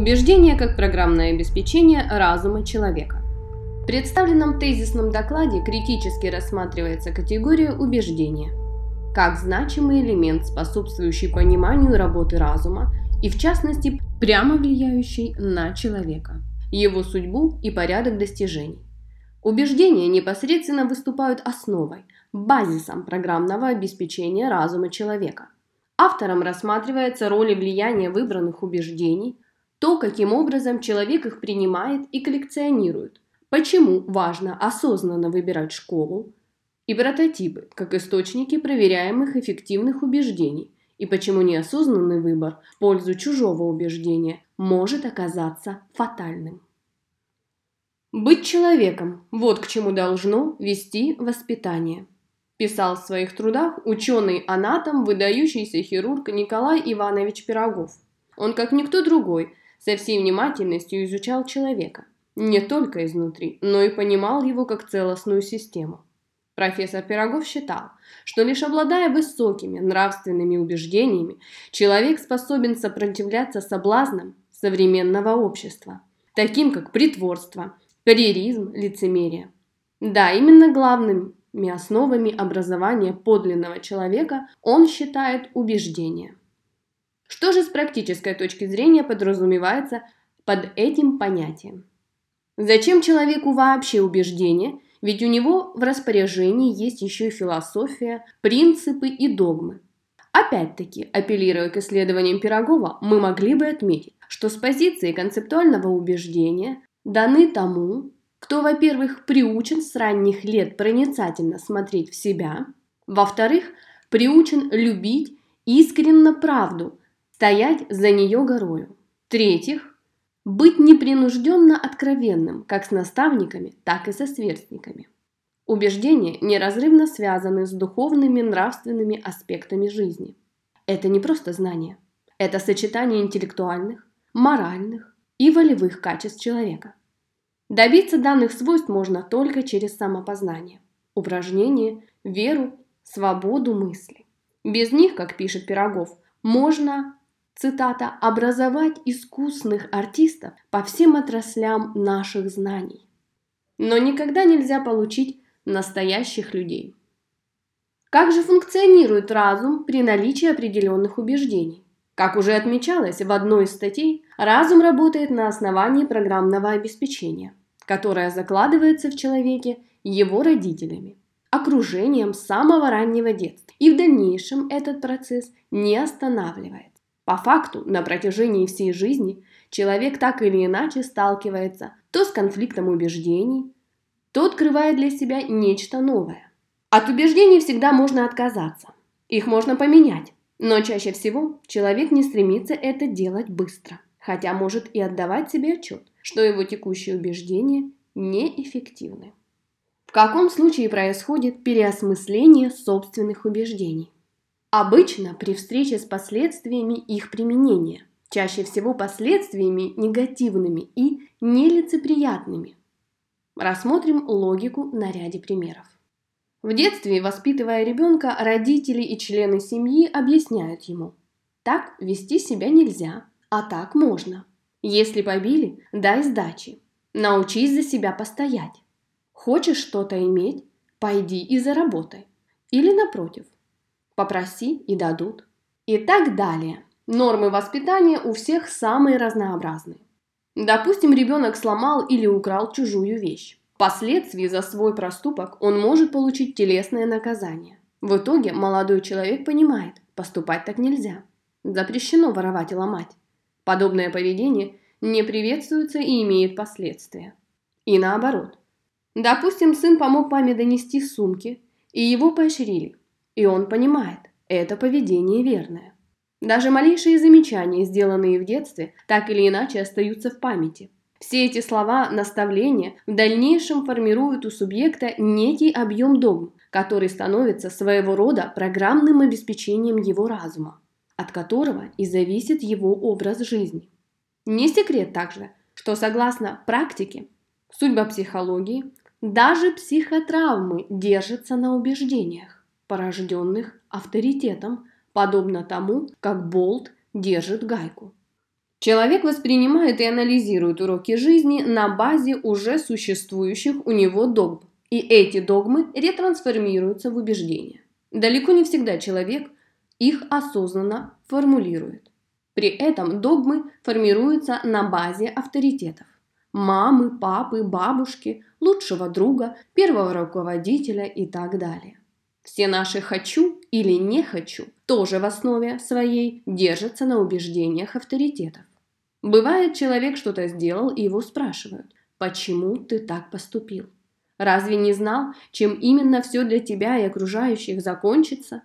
Убеждение как программное обеспечение разума человека. В представленном тезисном докладе критически рассматривается категория убеждения как значимый элемент, способствующий пониманию работы разума и, в частности, прямо влияющий на человека, его судьбу и порядок достижений. Убеждения непосредственно выступают основой, базисом программного обеспечения разума человека. Автором рассматривается роль и влияние выбранных убеждений – то, каким образом человек их принимает и коллекционирует, почему важно осознанно выбирать школу, и прототипы, как источники проверяемых эффективных убеждений, и почему неосознанный выбор в пользу чужого убеждения может оказаться фатальным. Быть человеком – вот к чему должно вести воспитание, писал в своих трудах ученый-анатом, выдающийся хирург Николай Иванович Пирогов. Он, как никто другой, со всей внимательностью изучал человека, не только изнутри, но и понимал его как целостную систему. Профессор Пирогов считал, что лишь обладая высокими нравственными убеждениями, человек способен сопротивляться соблазнам современного общества, таким как притворство, карьеризм, лицемерие. Да, именно главными основами образования подлинного человека он считает убеждения. Что же с практической точки зрения подразумевается под этим понятием? Зачем человеку вообще убеждение, ведь у него в распоряжении есть еще и философия, принципы и догмы. Опять-таки, апеллируя к исследованиям Пирогова, мы могли бы отметить, что с позиции концептуального убеждения даны тому, кто, во-первых, приучен с ранних лет проницательно смотреть в себя, во-вторых, приучен любить искренно правду, стоять за нее горою. В-третьих, быть непринужденно откровенным как с наставниками, так и со сверстниками. Убеждения неразрывно связаны с духовными нравственными аспектами жизни. Это не просто знание, это сочетание интеллектуальных, моральных и волевых качеств человека. Добиться данных свойств можно только через самопознание, упражнение, веру, свободу мысли. Без них, как пишет Пирогов, можно цитата, «образовать искусных артистов по всем отраслям наших знаний». Но никогда нельзя получить настоящих людей. Как же функционирует разум при наличии определенных убеждений? Как уже отмечалось в одной из статей, разум работает на основании программного обеспечения, которое закладывается в человеке его родителями, окружением с самого раннего детства. И в дальнейшем этот процесс не останавливается. По факту, на протяжении всей жизни человек так или иначе сталкивается то с конфликтом убеждений, то открывает для себя нечто новое. От убеждений всегда можно отказаться, их можно поменять, но чаще всего человек не стремится это делать быстро, хотя может и отдавать себе отчет, что его текущие убеждения неэффективны. В каком случае происходит переосмысление собственных убеждений? Обычно при встрече с последствиями их применения, чаще всего последствиями негативными и нелицеприятными. Рассмотрим логику на ряде примеров. В детстве, воспитывая ребенка, родители и члены семьи объясняют ему, так вести себя нельзя, а так можно. Если побили, дай сдачи. Научись за себя постоять. Хочешь что-то иметь, пойди и заработай. Или напротив – попроси и дадут. И так далее. Нормы воспитания у всех самые разнообразные. Допустим, ребенок сломал или украл чужую вещь. Впоследствии за свой проступок он может получить телесное наказание. В итоге молодой человек понимает, поступать так нельзя. Запрещено воровать и ломать. Подобное поведение не приветствуется и имеет последствия. И наоборот. Допустим, сын помог маме донести сумки, и его поощрили. И он понимает, это поведение верное. Даже малейшие замечания, сделанные в детстве, так или иначе остаются в памяти. Все эти слова, наставления в дальнейшем формируют у субъекта некий объем догм, который становится своего рода программным обеспечением его разума, от которого и зависит его образ жизни. Не секрет также, что согласно практике, судьба психологии, даже психотравмы держатся на убеждениях порожденных авторитетом, подобно тому, как болт держит гайку. Человек воспринимает и анализирует уроки жизни на базе уже существующих у него догм, и эти догмы ретрансформируются в убеждения. Далеко не всегда человек их осознанно формулирует. При этом догмы формируются на базе авторитетов – мамы, папы, бабушки, лучшего друга, первого руководителя и так далее. Все наши «хочу» или «не хочу» тоже в основе своей держатся на убеждениях авторитетов. Бывает, человек что-то сделал, и его спрашивают, почему ты так поступил? Разве не знал, чем именно все для тебя и окружающих закончится?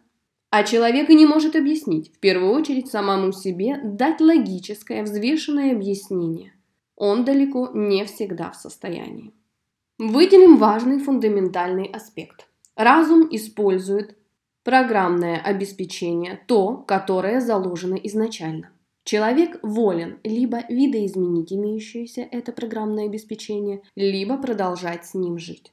А человек и не может объяснить, в первую очередь самому себе дать логическое, взвешенное объяснение. Он далеко не всегда в состоянии. Выделим важный фундаментальный аспект. Разум использует программное обеспечение, то, которое заложено изначально. Человек волен либо видоизменить имеющееся это программное обеспечение, либо продолжать с ним жить.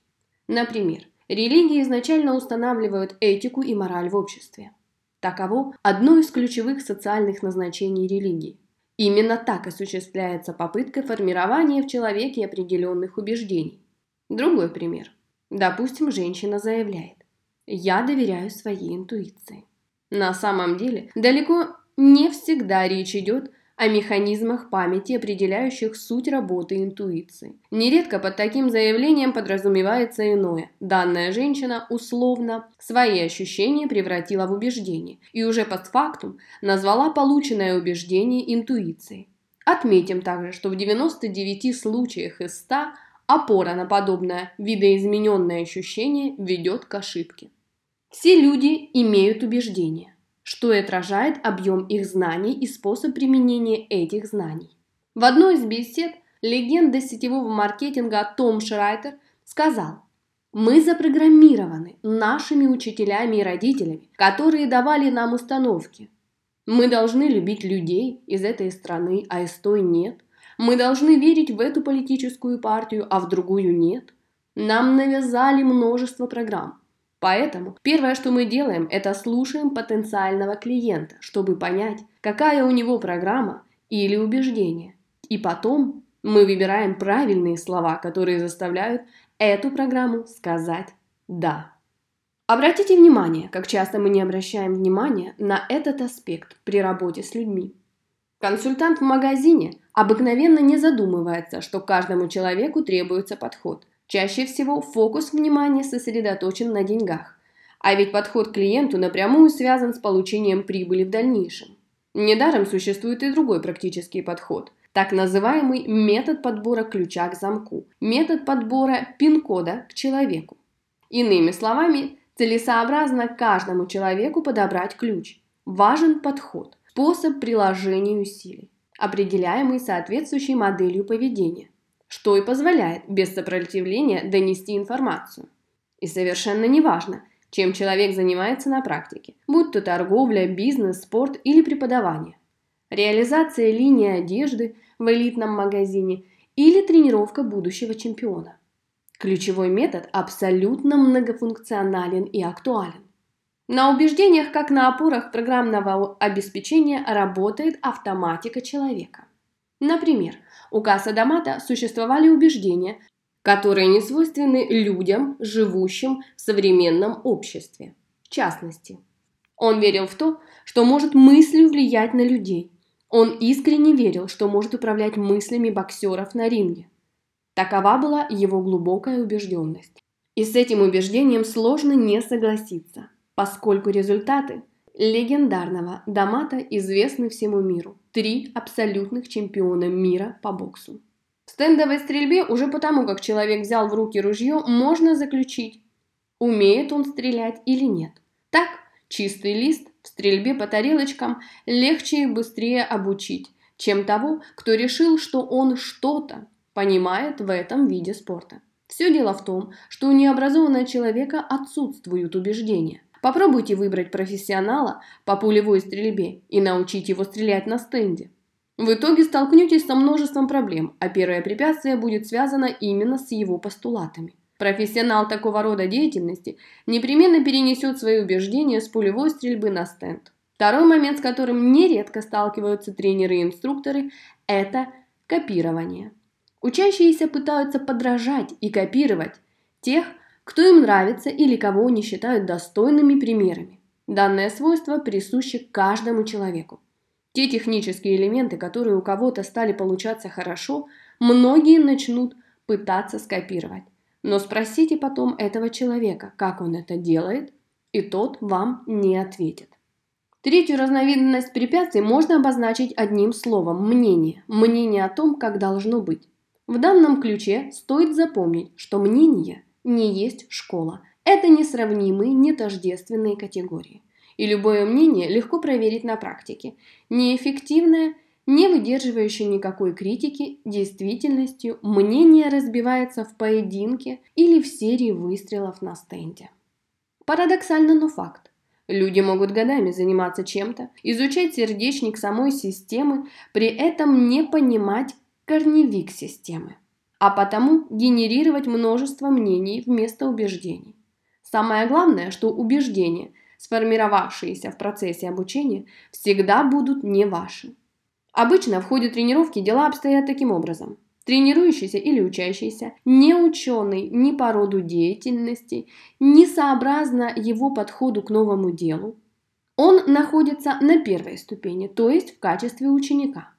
Например, религии изначально устанавливают этику и мораль в обществе. Таково одно из ключевых социальных назначений религии. Именно так осуществляется попытка формирования в человеке определенных убеждений. Другой пример. Допустим, женщина заявляет «Я доверяю своей интуиции». На самом деле, далеко не всегда речь идет о механизмах памяти, определяющих суть работы интуиции. Нередко под таким заявлением подразумевается иное. Данная женщина условно свои ощущения превратила в убеждение и уже постфактум назвала полученное убеждение интуицией. Отметим также, что в 99 случаях из 100 опора на подобное видоизмененное ощущение ведет к ошибке. Все люди имеют убеждения что и отражает объем их знаний и способ применения этих знаний. В одной из бесед легенда сетевого маркетинга Том Шрайтер сказал, «Мы запрограммированы нашими учителями и родителями, которые давали нам установки. Мы должны любить людей из этой страны, а из той нет. Мы должны верить в эту политическую партию, а в другую нет. Нам навязали множество программ. Поэтому первое, что мы делаем, это слушаем потенциального клиента, чтобы понять, какая у него программа или убеждение. И потом мы выбираем правильные слова, которые заставляют эту программу сказать «да». Обратите внимание, как часто мы не обращаем внимания на этот аспект при работе с людьми. Консультант в магазине обыкновенно не задумывается, что каждому человеку требуется подход. Чаще всего фокус внимания сосредоточен на деньгах. А ведь подход к клиенту напрямую связан с получением прибыли в дальнейшем. Недаром существует и другой практический подход – так называемый метод подбора ключа к замку, метод подбора пин-кода к человеку. Иными словами, целесообразно каждому человеку подобрать ключ. Важен подход, способ приложения усилий, определяемый соответствующей моделью поведения что и позволяет без сопротивления донести информацию. И совершенно неважно, чем человек занимается на практике, будь то торговля, бизнес, спорт или преподавание. Реализация линии одежды в элитном магазине или тренировка будущего чемпиона. Ключевой метод абсолютно многофункционален и актуален. На убеждениях, как на опорах программного обеспечения, работает автоматика человека. Например, у Касса Дамата существовали убеждения, которые не свойственны людям, живущим в современном обществе. В частности, он верил в то, что может мыслью влиять на людей. Он искренне верил, что может управлять мыслями боксеров на ринге. Такова была его глубокая убежденность. И с этим убеждением сложно не согласиться, поскольку результаты легендарного Дамата известны всему миру. Три абсолютных чемпиона мира по боксу. В стендовой стрельбе уже потому, как человек взял в руки ружье, можно заключить, умеет он стрелять или нет. Так, чистый лист в стрельбе по тарелочкам легче и быстрее обучить, чем того, кто решил, что он что-то понимает в этом виде спорта. Все дело в том, что у необразованного человека отсутствуют убеждения – Попробуйте выбрать профессионала по пулевой стрельбе и научить его стрелять на стенде. В итоге столкнетесь со множеством проблем, а первое препятствие будет связано именно с его постулатами. Профессионал такого рода деятельности непременно перенесет свои убеждения с пулевой стрельбы на стенд. Второй момент, с которым нередко сталкиваются тренеры и инструкторы, это копирование. Учащиеся пытаются подражать и копировать тех, кто им нравится или кого они считают достойными примерами. Данное свойство присуще каждому человеку. Те технические элементы, которые у кого-то стали получаться хорошо, многие начнут пытаться скопировать. Но спросите потом этого человека, как он это делает, и тот вам не ответит. Третью разновидность препятствий можно обозначить одним словом – мнение. Мнение о том, как должно быть. В данном ключе стоит запомнить, что мнение не есть школа. Это несравнимые, нетождественные категории. И любое мнение легко проверить на практике. Неэффективное, не выдерживающее никакой критики, действительностью мнение разбивается в поединке или в серии выстрелов на стенде. Парадоксально, но факт. Люди могут годами заниматься чем-то, изучать сердечник самой системы, при этом не понимать корневик системы, а потому генерировать множество мнений вместо убеждений. Самое главное, что убеждения, сформировавшиеся в процессе обучения, всегда будут не ваши. Обычно в ходе тренировки дела обстоят таким образом – Тренирующийся или учащийся, не ученый ни по роду деятельности, ни сообразно его подходу к новому делу, он находится на первой ступени, то есть в качестве ученика,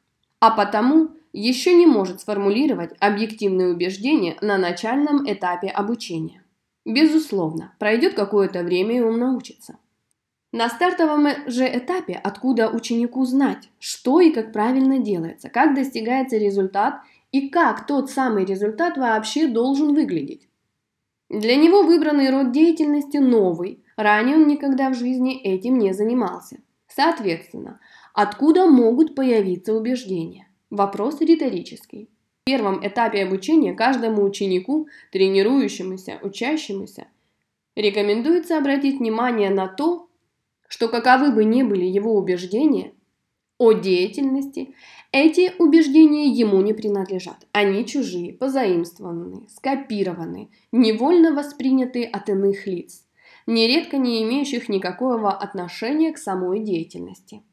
а потому еще не может сформулировать объективные убеждения на начальном этапе обучения. Безусловно, пройдет какое-то время и он научится. На стартовом же этапе, откуда ученику знать, что и как правильно делается, как достигается результат и как тот самый результат вообще должен выглядеть. Для него выбранный род деятельности новый, ранее он никогда в жизни этим не занимался. Соответственно, откуда могут появиться убеждения? Вопрос риторический. В первом этапе обучения каждому ученику, тренирующемуся, учащемуся, рекомендуется обратить внимание на то, что каковы бы ни были его убеждения о деятельности, эти убеждения ему не принадлежат. Они чужие, позаимствованные, скопированные, невольно воспринятые от иных лиц, нередко не имеющих никакого отношения к самой деятельности.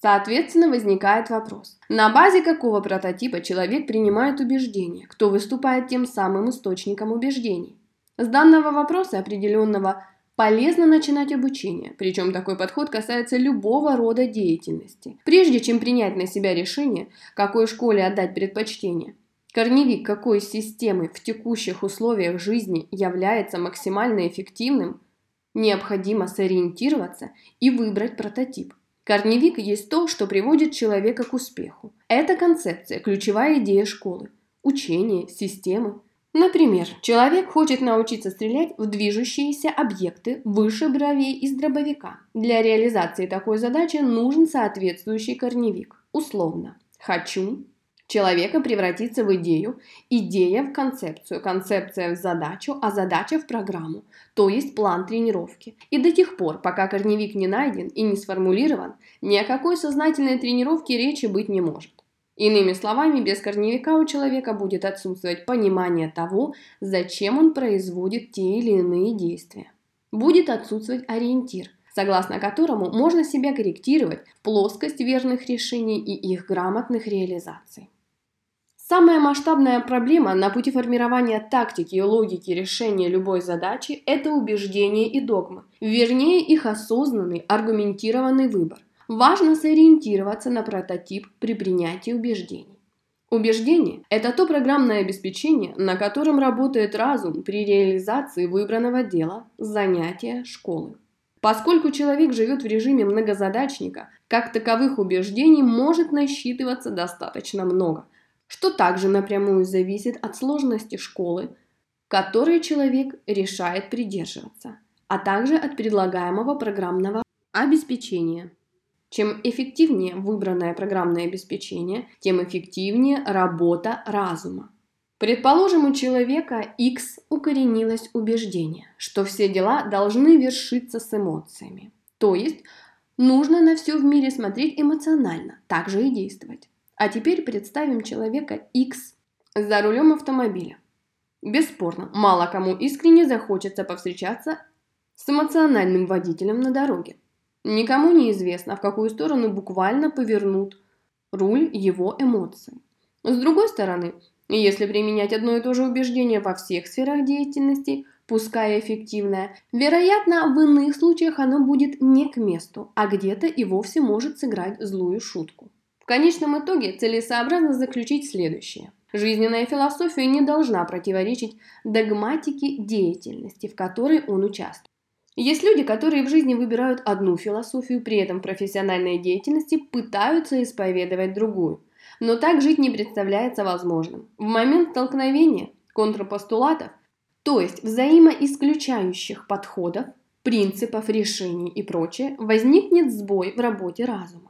Соответственно, возникает вопрос, на базе какого прототипа человек принимает убеждения, кто выступает тем самым источником убеждений. С данного вопроса определенного Полезно начинать обучение, причем такой подход касается любого рода деятельности. Прежде чем принять на себя решение, какой школе отдать предпочтение, корневик какой системы в текущих условиях жизни является максимально эффективным, необходимо сориентироваться и выбрать прототип. Корневик есть то, что приводит человека к успеху. Это концепция, ключевая идея школы, учения, системы, Например, человек хочет научиться стрелять в движущиеся объекты выше бровей из дробовика. Для реализации такой задачи нужен соответствующий корневик. Условно. Хочу человека превратиться в идею, идея в концепцию, концепция в задачу, а задача в программу, то есть план тренировки. И до тех пор, пока корневик не найден и не сформулирован, ни о какой сознательной тренировке речи быть не может. Иными словами, без корневика у человека будет отсутствовать понимание того, зачем он производит те или иные действия. Будет отсутствовать ориентир, согласно которому можно себя корректировать в плоскость верных решений и их грамотных реализаций. Самая масштабная проблема на пути формирования тактики и логики решения любой задачи – это убеждения и догмы, вернее их осознанный, аргументированный выбор важно сориентироваться на прототип при принятии убеждений. Убеждение – это то программное обеспечение, на котором работает разум при реализации выбранного дела, занятия, школы. Поскольку человек живет в режиме многозадачника, как таковых убеждений может насчитываться достаточно много, что также напрямую зависит от сложности школы, которой человек решает придерживаться, а также от предлагаемого программного обеспечения. Чем эффективнее выбранное программное обеспечение, тем эффективнее работа разума. Предположим, у человека X укоренилось убеждение, что все дела должны вершиться с эмоциями. То есть нужно на все в мире смотреть эмоционально, так же и действовать. А теперь представим человека X за рулем автомобиля. Бесспорно, мало кому искренне захочется повстречаться с эмоциональным водителем на дороге. Никому не известно, в какую сторону буквально повернут руль его эмоций. С другой стороны, если применять одно и то же убеждение во всех сферах деятельности, пускай эффективное, вероятно, в иных случаях оно будет не к месту, а где-то и вовсе может сыграть злую шутку. Конечном итоге целесообразно заключить следующее. Жизненная философия не должна противоречить догматике деятельности, в которой он участвует. Есть люди, которые в жизни выбирают одну философию, при этом в профессиональной деятельности пытаются исповедовать другую. Но так жить не представляется возможным. В момент столкновения контрпостулатов, то есть взаимоисключающих подходов, принципов, решений и прочее, возникнет сбой в работе разума.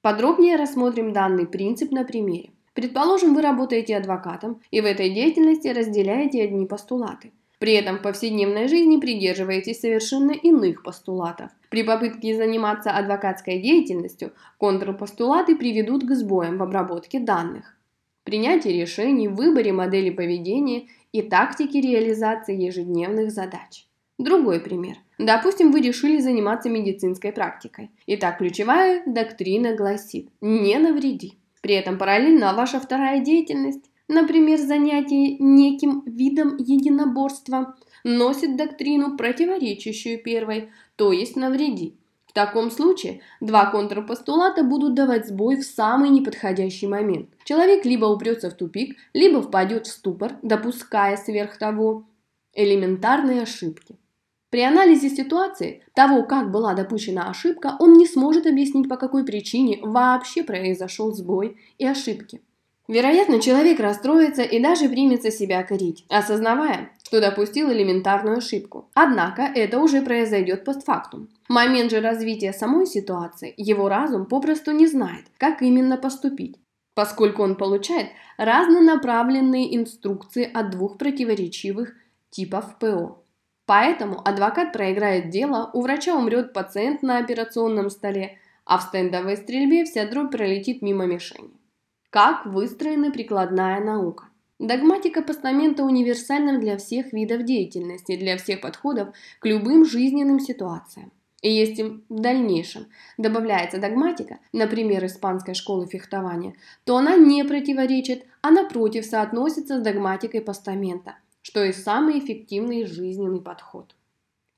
Подробнее рассмотрим данный принцип на примере. Предположим, вы работаете адвокатом и в этой деятельности разделяете одни постулаты. При этом в повседневной жизни придерживаетесь совершенно иных постулатов. При попытке заниматься адвокатской деятельностью контрпостулаты приведут к сбоям в обработке данных, принятии решений, выборе модели поведения и тактике реализации ежедневных задач. Другой пример. Допустим, вы решили заниматься медицинской практикой. Итак, ключевая доктрина гласит «не навреди». При этом параллельно ваша вторая деятельность например, занятие неким видом единоборства, носит доктрину, противоречащую первой, то есть навреди. В таком случае два контрпостулата будут давать сбой в самый неподходящий момент. Человек либо упрется в тупик, либо впадет в ступор, допуская сверх того элементарные ошибки. При анализе ситуации, того, как была допущена ошибка, он не сможет объяснить, по какой причине вообще произошел сбой и ошибки. Вероятно, человек расстроится и даже примется себя корить, осознавая, что допустил элементарную ошибку. Однако это уже произойдет постфактум. Момент же развития самой ситуации его разум попросту не знает, как именно поступить, поскольку он получает разнонаправленные инструкции от двух противоречивых типов ПО. Поэтому адвокат проиграет дело, у врача умрет пациент на операционном столе, а в стендовой стрельбе вся дробь пролетит мимо мишени. Как выстроена прикладная наука? Догматика постамента универсальна для всех видов деятельности, для всех подходов к любым жизненным ситуациям. И если в дальнейшем добавляется догматика, например, испанской школы фехтования, то она не противоречит, а напротив соотносится с догматикой постамента, что и самый эффективный жизненный подход.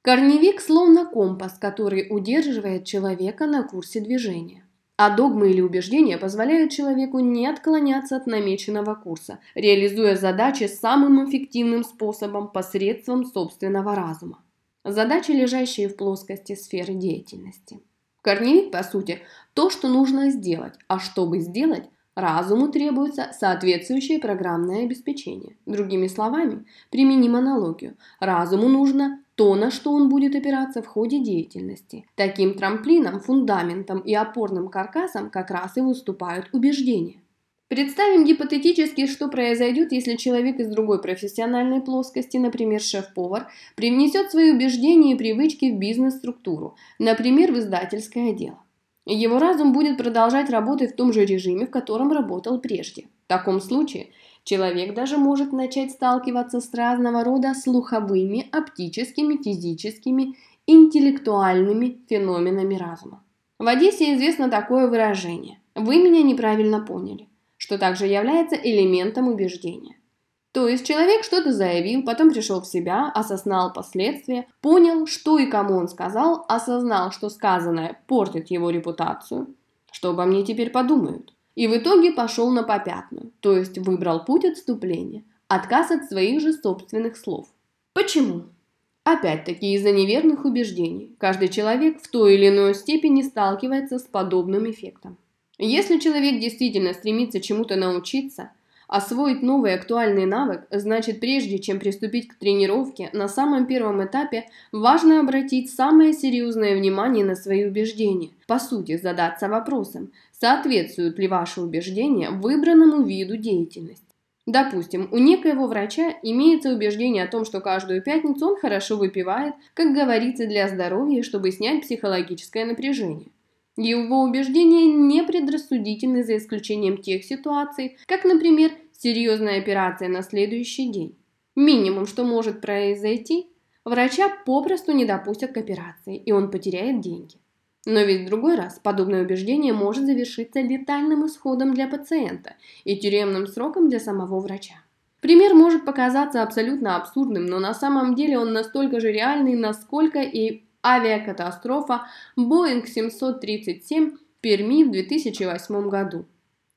Корневик словно компас, который удерживает человека на курсе движения. А догмы или убеждения позволяют человеку не отклоняться от намеченного курса, реализуя задачи самым эффективным способом посредством собственного разума. Задачи, лежащие в плоскости сферы деятельности. Корневик, по сути, то, что нужно сделать, а чтобы сделать, разуму требуется соответствующее программное обеспечение. Другими словами, применим аналогию. Разуму нужно то, на что он будет опираться в ходе деятельности. Таким трамплином, фундаментом и опорным каркасом как раз и выступают убеждения. Представим гипотетически, что произойдет, если человек из другой профессиональной плоскости, например, шеф-повар, привнесет свои убеждения и привычки в бизнес-структуру, например, в издательское дело. Его разум будет продолжать работать в том же режиме, в котором работал прежде. В таком случае Человек даже может начать сталкиваться с разного рода слуховыми, оптическими, физическими, интеллектуальными феноменами разума. В Одессе известно такое выражение «Вы меня неправильно поняли», что также является элементом убеждения. То есть человек что-то заявил, потом пришел в себя, осознал последствия, понял, что и кому он сказал, осознал, что сказанное портит его репутацию. Что обо мне теперь подумают? И в итоге пошел на попятную, то есть выбрал путь отступления, отказ от своих же собственных слов. Почему? Опять-таки из-за неверных убеждений. Каждый человек в той или иной степени сталкивается с подобным эффектом. Если человек действительно стремится чему-то научиться, освоить новый актуальный навык, значит прежде чем приступить к тренировке, на самом первом этапе важно обратить самое серьезное внимание на свои убеждения. По сути, задаться вопросом, соответствуют ли ваши убеждения выбранному виду деятельности. Допустим, у некоего врача имеется убеждение о том, что каждую пятницу он хорошо выпивает, как говорится, для здоровья, чтобы снять психологическое напряжение. Его убеждения не предрассудительны за исключением тех ситуаций, как, например, серьезная операция на следующий день. Минимум, что может произойти, врача попросту не допустят к операции, и он потеряет деньги. Но ведь в другой раз подобное убеждение может завершиться летальным исходом для пациента и тюремным сроком для самого врача. Пример может показаться абсолютно абсурдным, но на самом деле он настолько же реальный, насколько и авиакатастрофа Boeing 737 в Перми в 2008 году.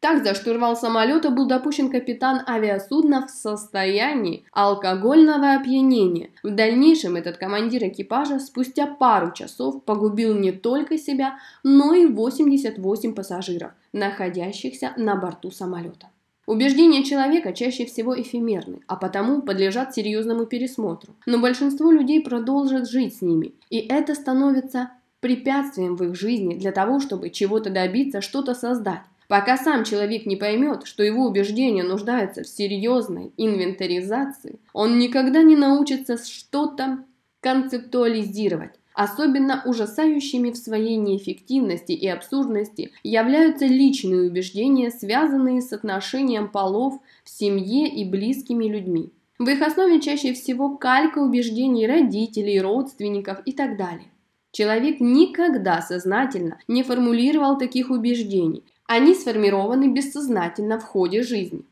Так за штурвал самолета был допущен капитан авиасудна в состоянии алкогольного опьянения. В дальнейшем этот командир экипажа спустя пару часов погубил не только себя, но и 88 пассажиров, находящихся на борту самолета. Убеждения человека чаще всего эфемерны, а потому подлежат серьезному пересмотру. Но большинство людей продолжат жить с ними, и это становится препятствием в их жизни для того, чтобы чего-то добиться, что-то создать. Пока сам человек не поймет, что его убеждения нуждаются в серьезной инвентаризации, он никогда не научится что-то концептуализировать. Особенно ужасающими в своей неэффективности и абсурдности являются личные убеждения, связанные с отношением полов в семье и близкими людьми. В их основе чаще всего калька убеждений родителей, родственников и так далее. Человек никогда сознательно не формулировал таких убеждений, они сформированы бессознательно в ходе жизни.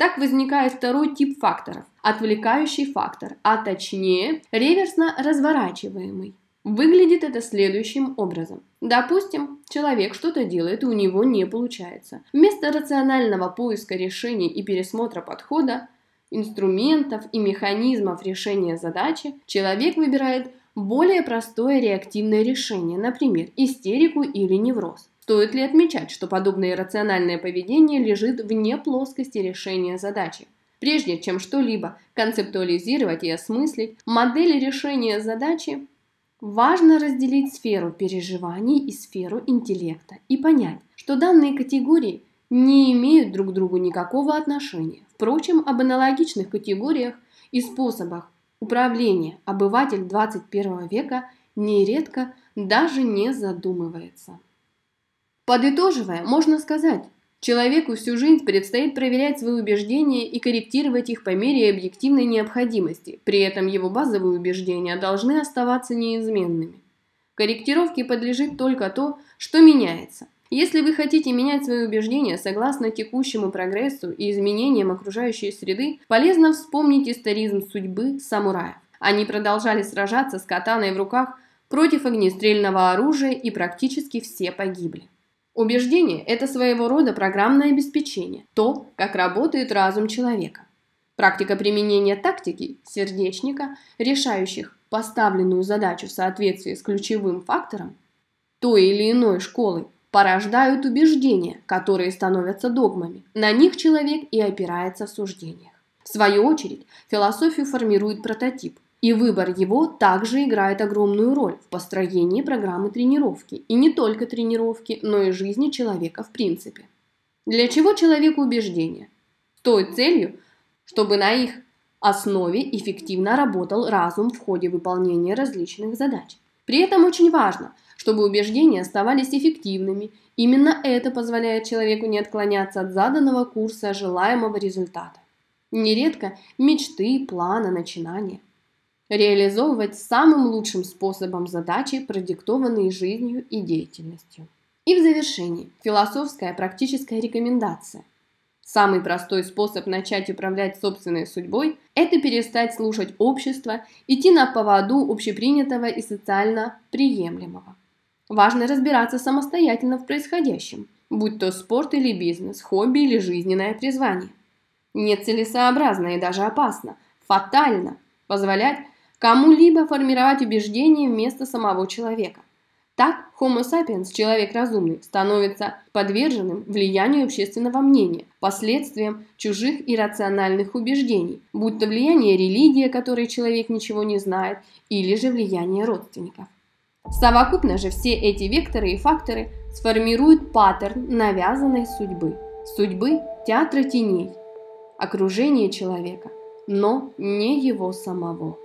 Так возникает второй тип факторов – отвлекающий фактор, а точнее реверсно разворачиваемый. Выглядит это следующим образом. Допустим, человек что-то делает, и у него не получается. Вместо рационального поиска решений и пересмотра подхода, инструментов и механизмов решения задачи, человек выбирает более простое реактивное решение, например, истерику или невроз. Стоит ли отмечать, что подобное рациональное поведение лежит вне плоскости решения задачи? Прежде чем что-либо концептуализировать и осмыслить, модели решения задачи важно разделить сферу переживаний и сферу интеллекта и понять, что данные категории не имеют друг к другу никакого отношения. Впрочем, об аналогичных категориях и способах управления обыватель 21 века нередко даже не задумывается. Подытоживая, можно сказать, человеку всю жизнь предстоит проверять свои убеждения и корректировать их по мере объективной необходимости, при этом его базовые убеждения должны оставаться неизменными. Корректировке подлежит только то, что меняется. Если вы хотите менять свои убеждения согласно текущему прогрессу и изменениям окружающей среды, полезно вспомнить историзм судьбы самураев. Они продолжали сражаться с катаной в руках против огнестрельного оружия и практически все погибли. Убеждение – это своего рода программное обеспечение, то, как работает разум человека. Практика применения тактики сердечника, решающих поставленную задачу в соответствии с ключевым фактором той или иной школы, порождают убеждения, которые становятся догмами. На них человек и опирается в суждениях. В свою очередь, философию формирует прототип – и выбор его также играет огромную роль в построении программы тренировки. И не только тренировки, но и жизни человека в принципе. Для чего человеку убеждения? С той целью, чтобы на их основе эффективно работал разум в ходе выполнения различных задач. При этом очень важно, чтобы убеждения оставались эффективными. Именно это позволяет человеку не отклоняться от заданного курса желаемого результата. Нередко мечты, планы, начинания – реализовывать самым лучшим способом задачи, продиктованные жизнью и деятельностью. И в завершении философская практическая рекомендация. Самый простой способ начать управлять собственной судьбой – это перестать слушать общество, идти на поводу общепринятого и социально приемлемого. Важно разбираться самостоятельно в происходящем, будь то спорт или бизнес, хобби или жизненное призвание. Нецелесообразно и даже опасно, фатально позволять кому-либо формировать убеждения вместо самого человека. Так, Homo sapiens, человек разумный, становится подверженным влиянию общественного мнения, последствиям чужих иррациональных убеждений, будь то влияние религии, о которой человек ничего не знает, или же влияние родственников. Совокупно же все эти векторы и факторы сформируют паттерн навязанной судьбы, судьбы театра теней, окружения человека, но не его самого.